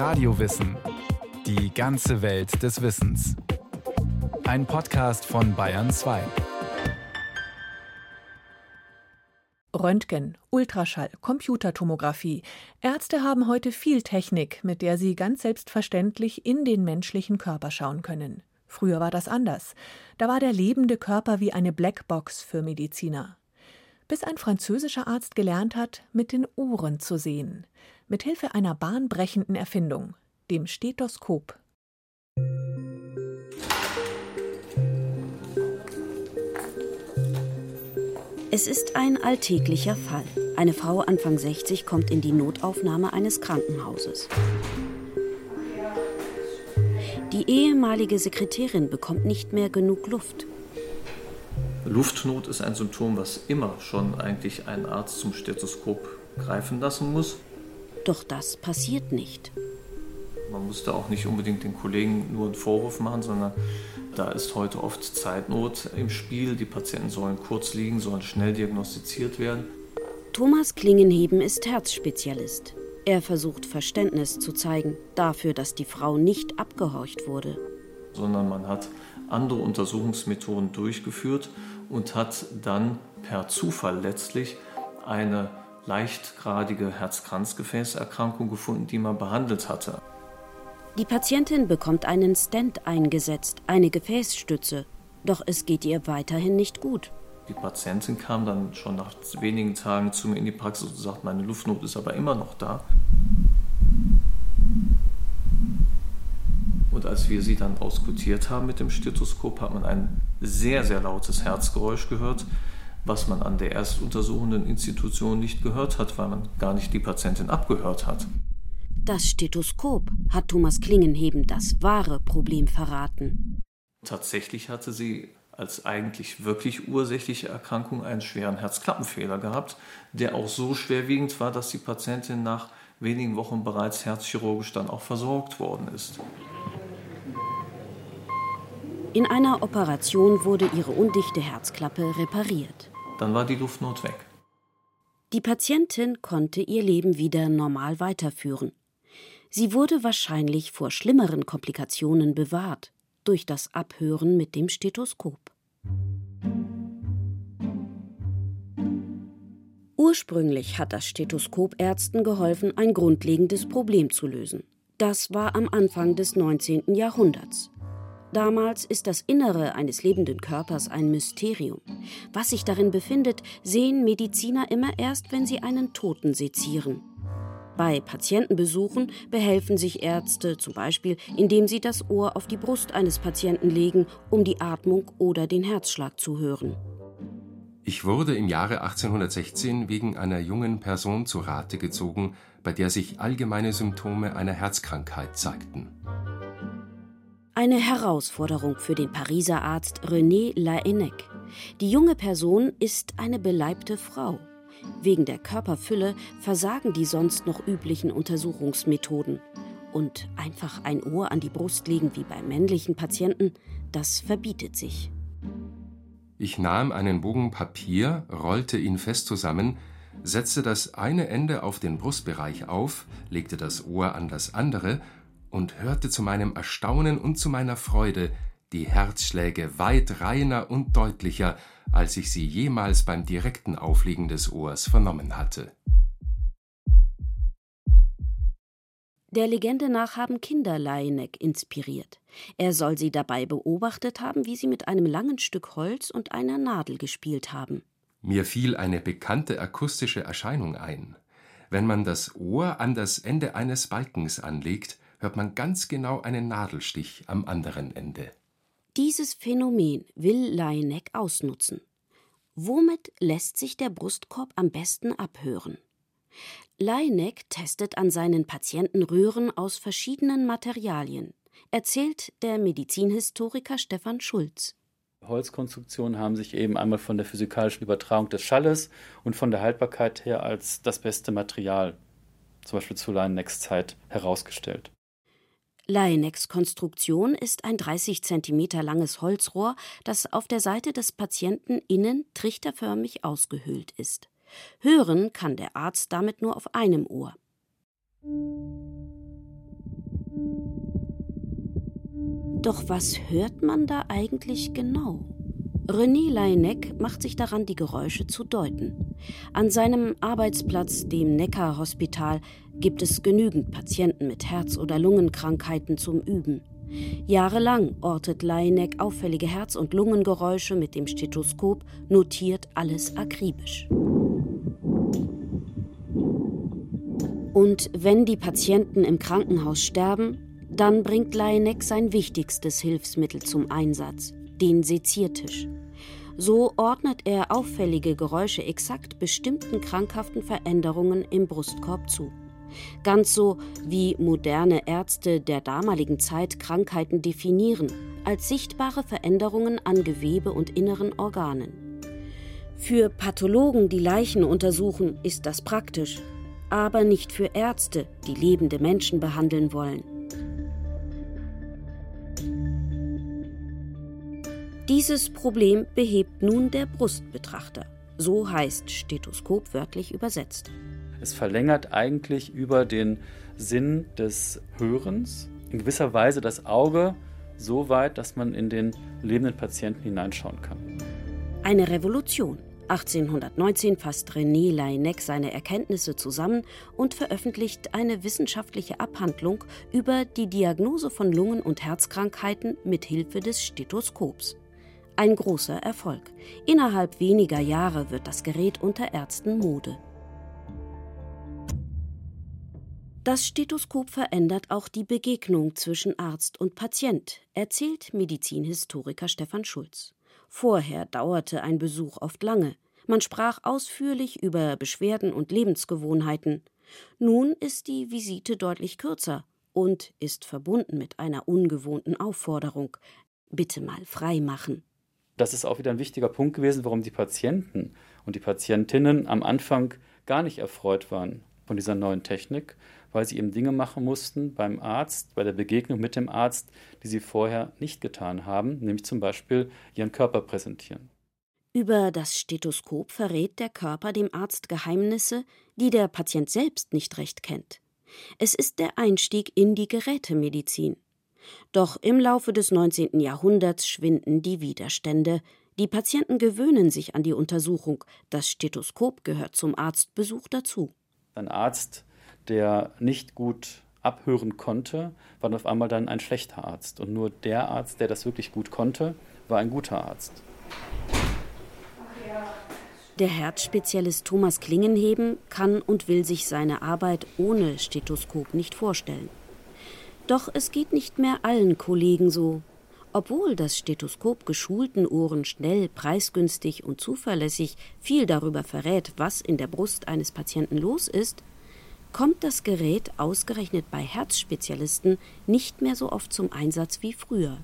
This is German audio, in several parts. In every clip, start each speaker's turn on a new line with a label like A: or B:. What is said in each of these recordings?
A: Radiowissen. Die ganze Welt des Wissens. Ein Podcast von Bayern 2.
B: Röntgen, Ultraschall, Computertomographie. Ärzte haben heute viel Technik, mit der sie ganz selbstverständlich in den menschlichen Körper schauen können. Früher war das anders. Da war der lebende Körper wie eine Blackbox für Mediziner. Bis ein französischer Arzt gelernt hat, mit den Ohren zu sehen. Mit Hilfe einer bahnbrechenden Erfindung, dem Stethoskop.
C: Es ist ein alltäglicher Fall. Eine Frau Anfang 60 kommt in die Notaufnahme eines Krankenhauses. Die ehemalige Sekretärin bekommt nicht mehr genug Luft.
D: Luftnot ist ein Symptom, was immer schon eigentlich ein Arzt zum Stethoskop greifen lassen muss.
C: Doch das passiert nicht.
D: Man muss da auch nicht unbedingt den Kollegen nur einen Vorwurf machen, sondern da ist heute oft Zeitnot im Spiel. Die Patienten sollen kurz liegen, sollen schnell diagnostiziert werden.
C: Thomas Klingenheben ist Herzspezialist. Er versucht Verständnis zu zeigen dafür, dass die Frau nicht abgehorcht wurde.
D: Sondern man hat andere Untersuchungsmethoden durchgeführt und hat dann per Zufall letztlich eine leichtgradige Herzkranzgefäßerkrankung gefunden, die man behandelt hatte.
C: Die Patientin bekommt einen Stent eingesetzt, eine Gefäßstütze. Doch es geht ihr weiterhin nicht gut.
D: Die Patientin kam dann schon nach wenigen Tagen zu mir in die Praxis und sagt, meine Luftnot ist aber immer noch da. Und als wir sie dann auskutiert haben mit dem Stethoskop, hat man ein sehr, sehr lautes Herzgeräusch gehört, was man an der erstuntersuchenden Institution nicht gehört hat, weil man gar nicht die Patientin abgehört hat.
C: Das Stethoskop hat Thomas Klingenheben das wahre Problem verraten.
D: Tatsächlich hatte sie als eigentlich wirklich ursächliche Erkrankung einen schweren Herzklappenfehler gehabt, der auch so schwerwiegend war, dass die Patientin nach wenigen Wochen bereits herzchirurgisch dann auch versorgt worden ist.
C: In einer Operation wurde ihre undichte Herzklappe repariert.
D: Dann war die Luftnot weg.
C: Die Patientin konnte ihr Leben wieder normal weiterführen. Sie wurde wahrscheinlich vor schlimmeren Komplikationen bewahrt durch das Abhören mit dem Stethoskop. Ursprünglich hat das Stethoskop Ärzten geholfen, ein grundlegendes Problem zu lösen. Das war am Anfang des 19. Jahrhunderts. Damals ist das Innere eines lebenden Körpers ein Mysterium. Was sich darin befindet, sehen Mediziner immer erst, wenn sie einen Toten sezieren. Bei Patientenbesuchen behelfen sich Ärzte zum Beispiel, indem sie das Ohr auf die Brust eines Patienten legen, um die Atmung oder den Herzschlag zu hören.
E: Ich wurde im Jahre 1816 wegen einer jungen Person zu Rate gezogen, bei der sich allgemeine Symptome einer Herzkrankheit zeigten.
C: Eine Herausforderung für den Pariser Arzt René Laennec. Die junge Person ist eine beleibte Frau. Wegen der Körperfülle versagen die sonst noch üblichen Untersuchungsmethoden. Und einfach ein Ohr an die Brust legen wie bei männlichen Patienten, das verbietet sich.
E: Ich nahm einen Bogen Papier, rollte ihn fest zusammen, setzte das eine Ende auf den Brustbereich auf, legte das Ohr an das andere und hörte zu meinem Erstaunen und zu meiner Freude die Herzschläge weit reiner und deutlicher, als ich sie jemals beim direkten Auflegen des Ohrs vernommen hatte.
C: Der Legende nach haben Kinder Laieneck inspiriert. Er soll sie dabei beobachtet haben, wie sie mit einem langen Stück Holz und einer Nadel gespielt haben.
E: Mir fiel eine bekannte akustische Erscheinung ein. Wenn man das Ohr an das Ende eines Balkens anlegt, hört man ganz genau einen Nadelstich am anderen Ende.
C: Dieses Phänomen will Laennec ausnutzen. Womit lässt sich der Brustkorb am besten abhören? Laennec testet an seinen Patienten Röhren aus verschiedenen Materialien, erzählt der Medizinhistoriker Stefan Schulz.
F: Holzkonstruktionen haben sich eben einmal von der physikalischen Übertragung des Schalles und von der Haltbarkeit her als das beste Material, zum Beispiel zu Laennecks Zeit, herausgestellt.
C: Laenex Konstruktion ist ein 30 cm langes Holzrohr, das auf der Seite des Patienten innen trichterförmig ausgehöhlt ist. Hören kann der Arzt damit nur auf einem Ohr. Doch was hört man da eigentlich genau? René Laennec macht sich daran, die Geräusche zu deuten. An seinem Arbeitsplatz, dem Neckar-Hospital, gibt es genügend Patienten mit Herz- oder Lungenkrankheiten zum Üben. Jahrelang ortet Laennec auffällige Herz- und Lungengeräusche mit dem Stethoskop, notiert alles akribisch. Und wenn die Patienten im Krankenhaus sterben, dann bringt Laennec sein wichtigstes Hilfsmittel zum Einsatz, den Seziertisch. So ordnet er auffällige Geräusche exakt bestimmten krankhaften Veränderungen im Brustkorb zu. Ganz so wie moderne Ärzte der damaligen Zeit Krankheiten definieren, als sichtbare Veränderungen an Gewebe und inneren Organen. Für Pathologen, die Leichen untersuchen, ist das praktisch, aber nicht für Ärzte, die lebende Menschen behandeln wollen. Dieses Problem behebt nun der Brustbetrachter. So heißt Stethoskop wörtlich übersetzt.
F: Es verlängert eigentlich über den Sinn des Hörens in gewisser Weise das Auge so weit, dass man in den lebenden Patienten hineinschauen kann.
C: Eine Revolution. 1819 fasst René Laennec seine Erkenntnisse zusammen und veröffentlicht eine wissenschaftliche Abhandlung über die Diagnose von Lungen- und Herzkrankheiten mit Hilfe des Stethoskops. Ein großer Erfolg. Innerhalb weniger Jahre wird das Gerät unter Ärzten Mode. Das Stethoskop verändert auch die Begegnung zwischen Arzt und Patient, erzählt Medizinhistoriker Stefan Schulz. Vorher dauerte ein Besuch oft lange. Man sprach ausführlich über Beschwerden und Lebensgewohnheiten. Nun ist die Visite deutlich kürzer und ist verbunden mit einer ungewohnten Aufforderung. Bitte mal frei machen
F: das ist auch wieder ein wichtiger Punkt gewesen, warum die Patienten und die Patientinnen am Anfang gar nicht erfreut waren von dieser neuen Technik, weil sie eben Dinge machen mussten beim Arzt, bei der Begegnung mit dem Arzt, die sie vorher nicht getan haben, nämlich zum Beispiel ihren Körper präsentieren.
C: Über das Stethoskop verrät der Körper dem Arzt Geheimnisse, die der Patient selbst nicht recht kennt. Es ist der Einstieg in die Gerätemedizin. Doch im Laufe des 19. Jahrhunderts schwinden die Widerstände. Die Patienten gewöhnen sich an die Untersuchung. Das Stethoskop gehört zum Arztbesuch dazu.
F: Ein Arzt, der nicht gut abhören konnte, war auf einmal dann ein schlechter Arzt. Und nur der Arzt, der das wirklich gut konnte, war ein guter Arzt.
C: Der Herzspezialist Thomas Klingenheben kann und will sich seine Arbeit ohne Stethoskop nicht vorstellen. Doch es geht nicht mehr allen Kollegen so. Obwohl das Stethoskop geschulten Ohren schnell, preisgünstig und zuverlässig viel darüber verrät, was in der Brust eines Patienten los ist, kommt das Gerät ausgerechnet bei Herzspezialisten nicht mehr so oft zum Einsatz wie früher.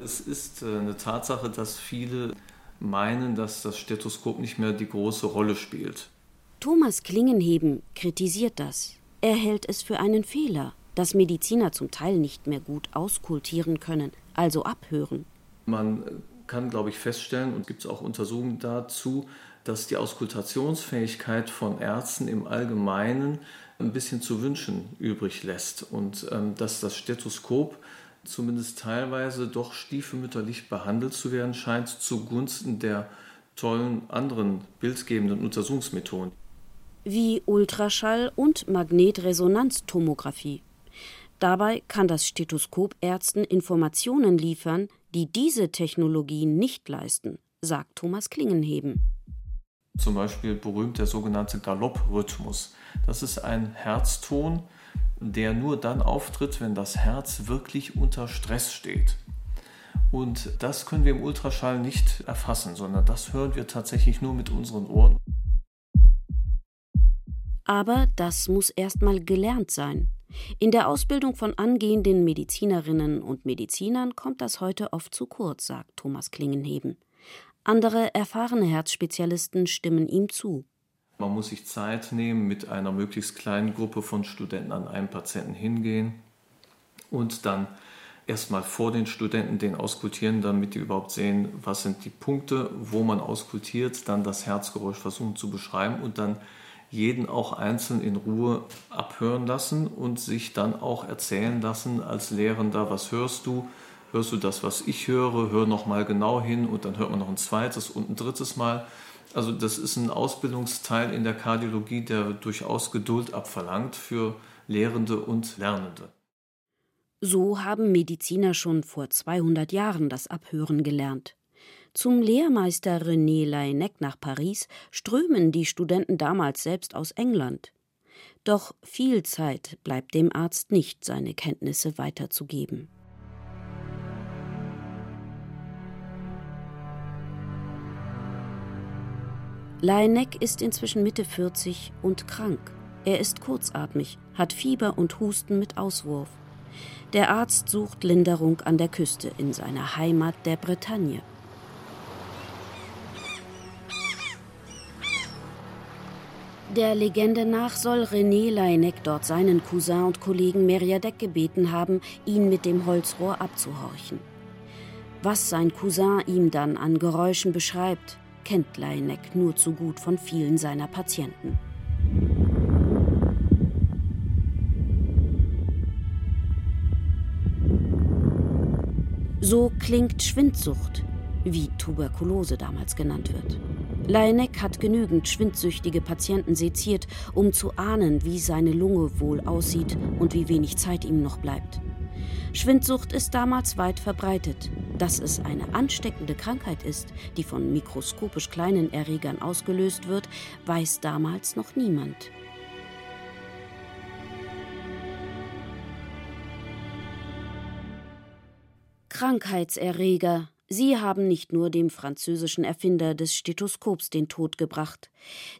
D: Es ist äh, eine Tatsache, dass viele meinen, dass das Stethoskop nicht mehr die große Rolle spielt.
C: Thomas Klingenheben kritisiert das. Er hält es für einen Fehler dass Mediziner zum Teil nicht mehr gut auskultieren können, also abhören.
D: Man kann, glaube ich, feststellen, und gibt es auch Untersuchungen dazu, dass die Auskultationsfähigkeit von Ärzten im Allgemeinen ein bisschen zu wünschen übrig lässt und ähm, dass das Stethoskop zumindest teilweise doch stiefmütterlich behandelt zu werden scheint zugunsten der tollen anderen bildgebenden Untersuchungsmethoden.
C: Wie Ultraschall und Magnetresonanztomographie. Dabei kann das Stethoskop Ärzten Informationen liefern, die diese Technologien nicht leisten, sagt Thomas Klingenheben.
D: Zum Beispiel berühmt der sogenannte Galopprhythmus. Das ist ein Herzton, der nur dann auftritt, wenn das Herz wirklich unter Stress steht. Und das können wir im Ultraschall nicht erfassen, sondern das hören wir tatsächlich nur mit unseren Ohren.
C: Aber das muss erstmal gelernt sein. In der Ausbildung von angehenden Medizinerinnen und Medizinern kommt das heute oft zu kurz, sagt Thomas Klingenheben. Andere erfahrene Herzspezialisten stimmen ihm zu.
D: Man muss sich Zeit nehmen, mit einer möglichst kleinen Gruppe von Studenten an einen Patienten hingehen und dann erstmal vor den Studenten den auskultieren, damit die überhaupt sehen, was sind die Punkte, wo man auskultiert, dann das Herzgeräusch versuchen zu beschreiben und dann jeden auch einzeln in Ruhe abhören lassen und sich dann auch erzählen lassen als Lehrender, was hörst du, hörst du das, was ich höre, hör noch mal genau hin und dann hört man noch ein zweites und ein drittes Mal. Also das ist ein Ausbildungsteil in der Kardiologie, der durchaus Geduld abverlangt für Lehrende und Lernende.
C: So haben Mediziner schon vor 200 Jahren das Abhören gelernt. Zum Lehrmeister René Laennec nach Paris strömen die Studenten damals selbst aus England. Doch viel Zeit bleibt dem Arzt nicht, seine Kenntnisse weiterzugeben. Laennec ist inzwischen Mitte 40 und krank. Er ist kurzatmig, hat Fieber und Husten mit Auswurf. Der Arzt sucht Linderung an der Küste in seiner Heimat der Bretagne. Der Legende nach soll René Laennec dort seinen Cousin und Kollegen Meriadec gebeten haben, ihn mit dem Holzrohr abzuhorchen. Was sein Cousin ihm dann an Geräuschen beschreibt, kennt Laennec nur zu gut von vielen seiner Patienten. So klingt Schwindsucht, wie Tuberkulose damals genannt wird. Laennec hat genügend schwindsüchtige Patienten seziert, um zu ahnen, wie seine Lunge wohl aussieht und wie wenig Zeit ihm noch bleibt. Schwindsucht ist damals weit verbreitet. Dass es eine ansteckende Krankheit ist, die von mikroskopisch kleinen Erregern ausgelöst wird, weiß damals noch niemand. Krankheitserreger Sie haben nicht nur dem französischen Erfinder des Stethoskops den Tod gebracht.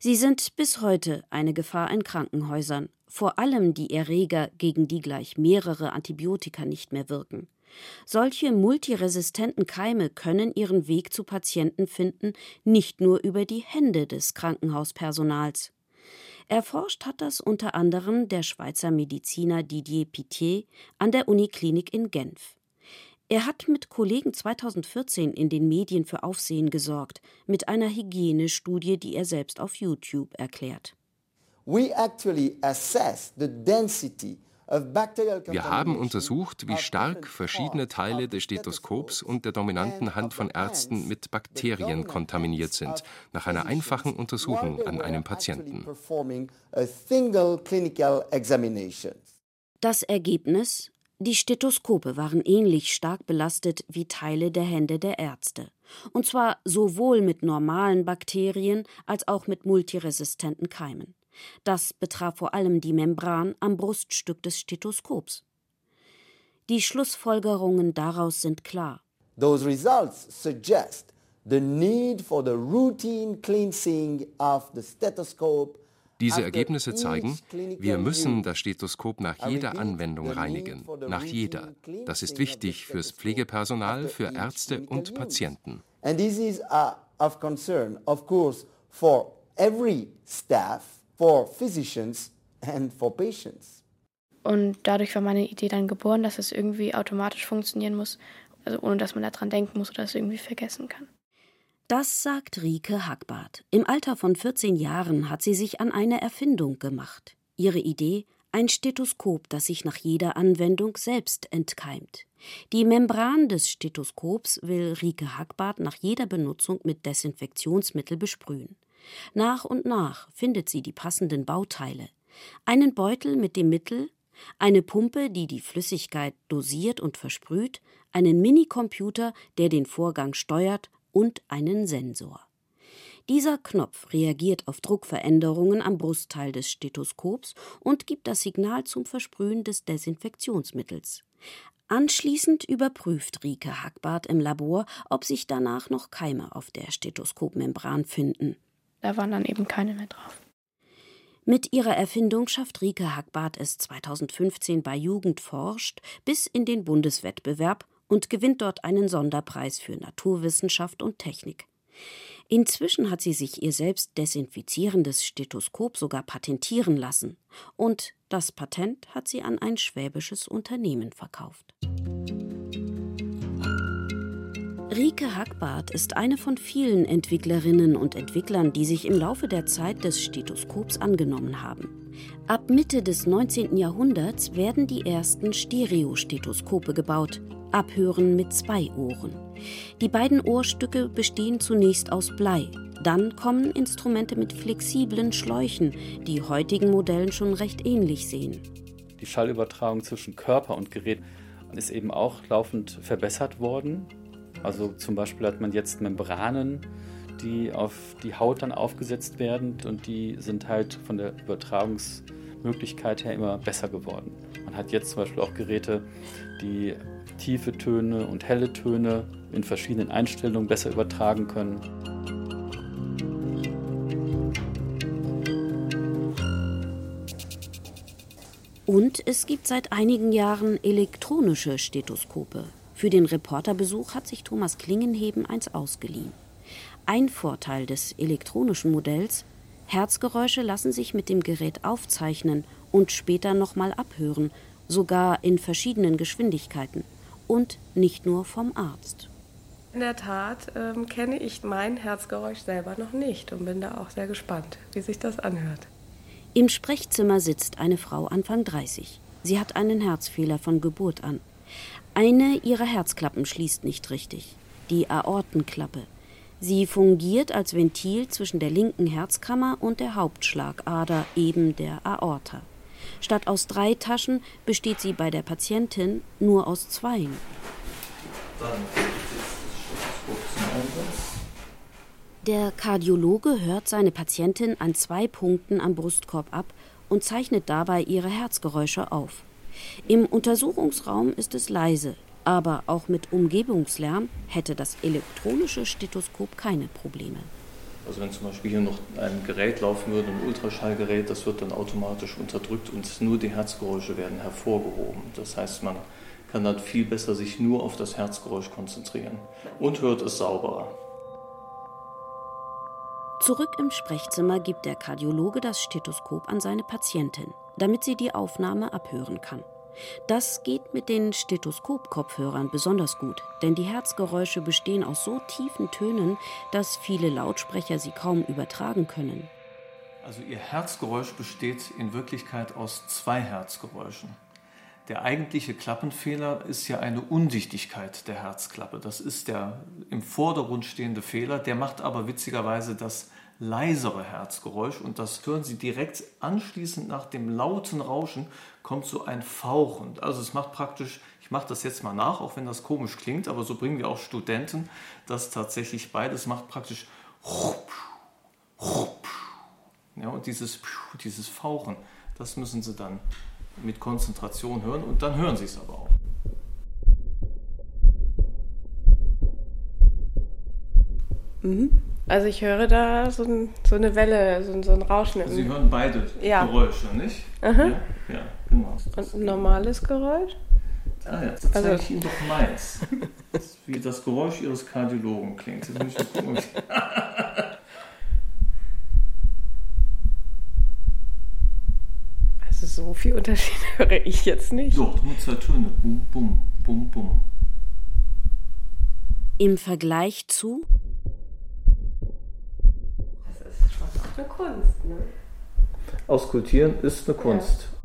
C: Sie sind bis heute eine Gefahr in Krankenhäusern, vor allem die Erreger, gegen die gleich mehrere Antibiotika nicht mehr wirken. Solche multiresistenten Keime können ihren Weg zu Patienten finden, nicht nur über die Hände des Krankenhauspersonals. Erforscht hat das unter anderem der Schweizer Mediziner Didier Pitié an der Uniklinik in Genf. Er hat mit Kollegen 2014 in den Medien für Aufsehen gesorgt, mit einer Hygienestudie, die er selbst auf YouTube erklärt.
E: Wir haben untersucht, wie stark verschiedene Teile des Stethoskops und der dominanten Hand von Ärzten mit Bakterien kontaminiert sind, nach einer einfachen Untersuchung an einem Patienten.
C: Das Ergebnis die Stethoskope waren ähnlich stark belastet wie Teile der Hände der Ärzte. Und zwar sowohl mit normalen Bakterien als auch mit multiresistenten Keimen. Das betraf vor allem die Membran am Bruststück des Stethoskops. Die Schlussfolgerungen daraus sind klar. Those results suggest the need for the routine cleansing of the stethoscope
E: diese Ergebnisse zeigen, wir müssen das Stethoskop nach jeder Anwendung reinigen, nach jeder. Das ist wichtig fürs Pflegepersonal, für Ärzte und Patienten. And this is uh, of concern, of course, for every staff, for physicians
G: and for patients. Und dadurch war meine Idee dann geboren, dass es irgendwie automatisch funktionieren muss, also ohne dass man daran denken muss oder es irgendwie vergessen kann.
C: Das sagt Rike Hackbart. Im Alter von 14 Jahren hat sie sich an eine Erfindung gemacht. Ihre Idee? Ein Stethoskop, das sich nach jeder Anwendung selbst entkeimt. Die Membran des Stethoskops will Rike Hackbart nach jeder Benutzung mit Desinfektionsmittel besprühen. Nach und nach findet sie die passenden Bauteile. Einen Beutel mit dem Mittel, eine Pumpe, die die Flüssigkeit dosiert und versprüht, einen Minicomputer, der den Vorgang steuert und einen Sensor. Dieser Knopf reagiert auf Druckveränderungen am Brustteil des Stethoskops und gibt das Signal zum Versprühen des Desinfektionsmittels. Anschließend überprüft Rike Hackbart im Labor, ob sich danach noch Keime auf der Stethoskopmembran finden.
G: Da waren dann eben keine mehr drauf.
C: Mit ihrer Erfindung schafft Rike Hackbart es 2015 bei Jugend forscht bis in den Bundeswettbewerb und gewinnt dort einen Sonderpreis für Naturwissenschaft und Technik. Inzwischen hat sie sich ihr selbst desinfizierendes Stethoskop sogar patentieren lassen. Und das Patent hat sie an ein schwäbisches Unternehmen verkauft. Rike Hackbart ist eine von vielen Entwicklerinnen und Entwicklern, die sich im Laufe der Zeit des Stethoskops angenommen haben. Ab Mitte des 19. Jahrhunderts werden die ersten Stereostethoskope gebaut, Abhören mit zwei Ohren. Die beiden Ohrstücke bestehen zunächst aus Blei. Dann kommen Instrumente mit flexiblen Schläuchen, die heutigen Modellen schon recht ähnlich sehen.
F: Die Schallübertragung zwischen Körper und Gerät ist eben auch laufend verbessert worden. Also zum Beispiel hat man jetzt Membranen, die auf die Haut dann aufgesetzt werden und die sind halt von der Übertragungsmöglichkeit her immer besser geworden. Man hat jetzt zum Beispiel auch Geräte, die tiefe Töne und helle Töne in verschiedenen Einstellungen besser übertragen können.
C: Und es gibt seit einigen Jahren elektronische Stethoskope. Für den Reporterbesuch hat sich Thomas Klingenheben eins ausgeliehen. Ein Vorteil des elektronischen Modells: Herzgeräusche lassen sich mit dem Gerät aufzeichnen und später nochmal abhören, sogar in verschiedenen Geschwindigkeiten und nicht nur vom Arzt.
H: In der Tat ähm, kenne ich mein Herzgeräusch selber noch nicht und bin da auch sehr gespannt, wie sich das anhört.
C: Im Sprechzimmer sitzt eine Frau Anfang 30. Sie hat einen Herzfehler von Geburt an. Eine ihrer Herzklappen schließt nicht richtig, die Aortenklappe. Sie fungiert als Ventil zwischen der linken Herzkammer und der Hauptschlagader, eben der Aorta. Statt aus drei Taschen besteht sie bei der Patientin nur aus zweien. Der Kardiologe hört seine Patientin an zwei Punkten am Brustkorb ab und zeichnet dabei ihre Herzgeräusche auf. Im Untersuchungsraum ist es leise, aber auch mit Umgebungslärm hätte das elektronische Stethoskop keine Probleme.
D: Also wenn zum Beispiel hier noch ein Gerät laufen würde, ein Ultraschallgerät, das wird dann automatisch unterdrückt und nur die Herzgeräusche werden hervorgehoben. Das heißt, man kann dann viel besser sich nur auf das Herzgeräusch konzentrieren und hört es sauberer.
C: Zurück im Sprechzimmer gibt der Kardiologe das Stethoskop an seine Patientin, damit sie die Aufnahme abhören kann. Das geht mit den Stethoskop-Kopfhörern besonders gut, denn die Herzgeräusche bestehen aus so tiefen Tönen, dass viele Lautsprecher sie kaum übertragen können.
D: Also Ihr Herzgeräusch besteht in Wirklichkeit aus zwei Herzgeräuschen. Der eigentliche Klappenfehler ist ja eine Undichtigkeit der Herzklappe. Das ist der im Vordergrund stehende Fehler. Der macht aber witzigerweise das leisere Herzgeräusch und das hören Sie direkt anschließend nach dem lauten Rauschen kommt so ein Fauchen. Also es macht praktisch, ich mache das jetzt mal nach, auch wenn das komisch klingt, aber so bringen wir auch Studenten das tatsächlich bei. Das macht praktisch ja, und dieses, dieses Fauchen, das müssen Sie dann mit Konzentration hören und dann hören Sie es aber auch.
H: Mhm. Also ich höre da so, ein, so eine Welle, so, so, ein Rauschen.
D: Sie hören beide ja. Geräusche, nicht?
H: Aha.
D: Ja, ja, genau.
H: Und ein normales Geräusch?
D: Ah ja, jetzt zeige also, ich Ihnen doch meins. wie das Geräusch Ihres Kardiologen klingt. Jetzt muss ich gucken,
H: also so viel Unterschied höre ich jetzt nicht.
D: Doch, nur zwei Töne. Bum, bum, bum, bum.
C: Im Vergleich zu
H: eine Kunst. Ne?
D: Auskultieren ist eine Kunst. Ja.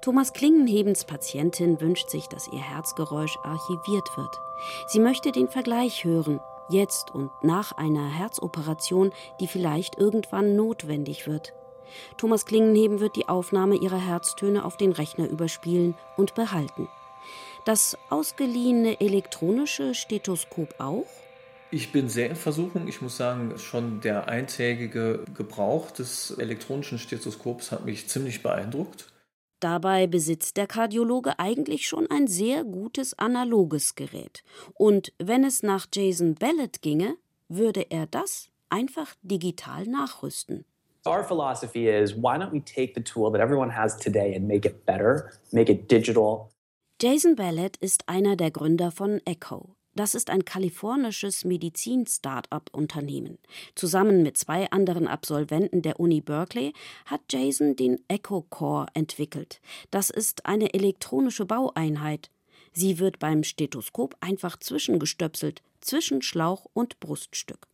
C: Thomas Klingenhebens Patientin wünscht sich, dass ihr Herzgeräusch archiviert wird. Sie möchte den Vergleich hören, jetzt und nach einer Herzoperation, die vielleicht irgendwann notwendig wird. Thomas Klingenheben wird die Aufnahme ihrer Herztöne auf den Rechner überspielen und behalten. Das ausgeliehene elektronische Stethoskop auch?
D: Ich bin sehr in Versuchung. Ich muss sagen, schon der eintägige Gebrauch des elektronischen Stethoskops hat mich ziemlich beeindruckt.
C: Dabei besitzt der Kardiologe eigentlich schon ein sehr gutes analoges Gerät. Und wenn es nach Jason Ballett ginge, würde er das einfach digital nachrüsten.
I: Our philosophy is why don't we take the tool that everyone has today and make it better, make it digital.
C: Jason Ballett ist einer der Gründer von Echo, das ist ein kalifornisches Medizin-Start-up-Unternehmen. Zusammen mit zwei anderen Absolventen der Uni Berkeley hat Jason den Echo Core entwickelt. Das ist eine elektronische Baueinheit. Sie wird beim Stethoskop einfach zwischengestöpselt, zwischen Schlauch und Bruststück.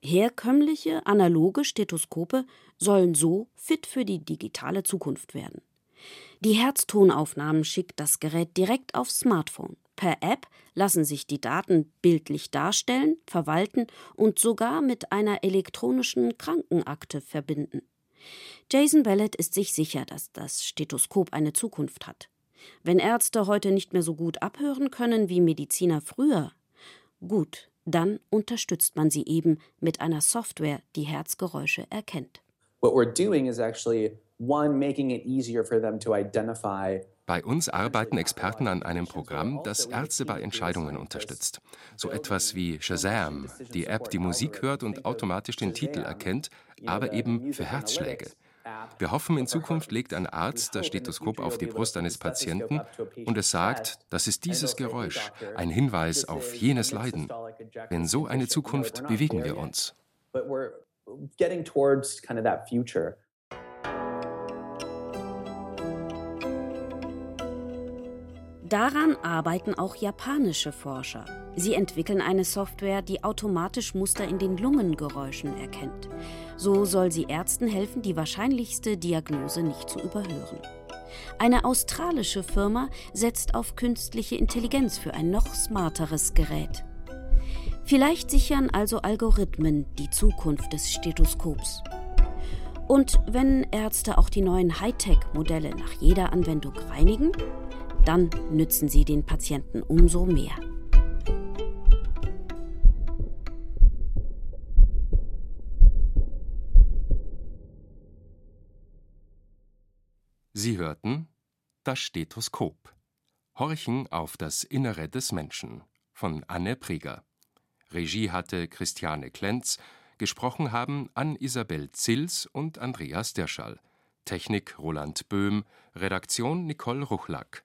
C: Herkömmliche analoge Stethoskope sollen so fit für die digitale Zukunft werden. Die Herztonaufnahmen schickt das Gerät direkt aufs Smartphone. Per App lassen sich die Daten bildlich darstellen, verwalten und sogar mit einer elektronischen Krankenakte verbinden. Jason Ballett ist sich sicher, dass das Stethoskop eine Zukunft hat. Wenn Ärzte heute nicht mehr so gut abhören können wie Mediziner früher, gut, dann unterstützt man sie eben mit einer Software, die Herzgeräusche erkennt.
I: What we're doing is actually one making it easier for them to identify
E: bei uns arbeiten Experten an einem Programm, das Ärzte bei Entscheidungen unterstützt. So etwas wie Shazam, die App, die Musik hört und automatisch den Titel erkennt, aber eben für Herzschläge. Wir hoffen, in Zukunft legt ein Arzt das Stethoskop auf die Brust eines Patienten und es sagt, das ist dieses Geräusch, ein Hinweis auf jenes Leiden. In so eine Zukunft bewegen wir uns.
C: Daran arbeiten auch japanische Forscher. Sie entwickeln eine Software, die automatisch Muster in den Lungengeräuschen erkennt. So soll sie Ärzten helfen, die wahrscheinlichste Diagnose nicht zu überhören. Eine australische Firma setzt auf künstliche Intelligenz für ein noch smarteres Gerät. Vielleicht sichern also Algorithmen die Zukunft des Stethoskops. Und wenn Ärzte auch die neuen Hightech-Modelle nach jeder Anwendung reinigen, dann nützen sie den Patienten umso mehr.
E: Sie hörten Das Stethoskop. Horchen auf das Innere des Menschen von Anne Preger. Regie hatte Christiane Klenz, gesprochen haben Ann-Isabel Zils und Andreas Derschall. Technik Roland Böhm, Redaktion Nicole Ruchlack.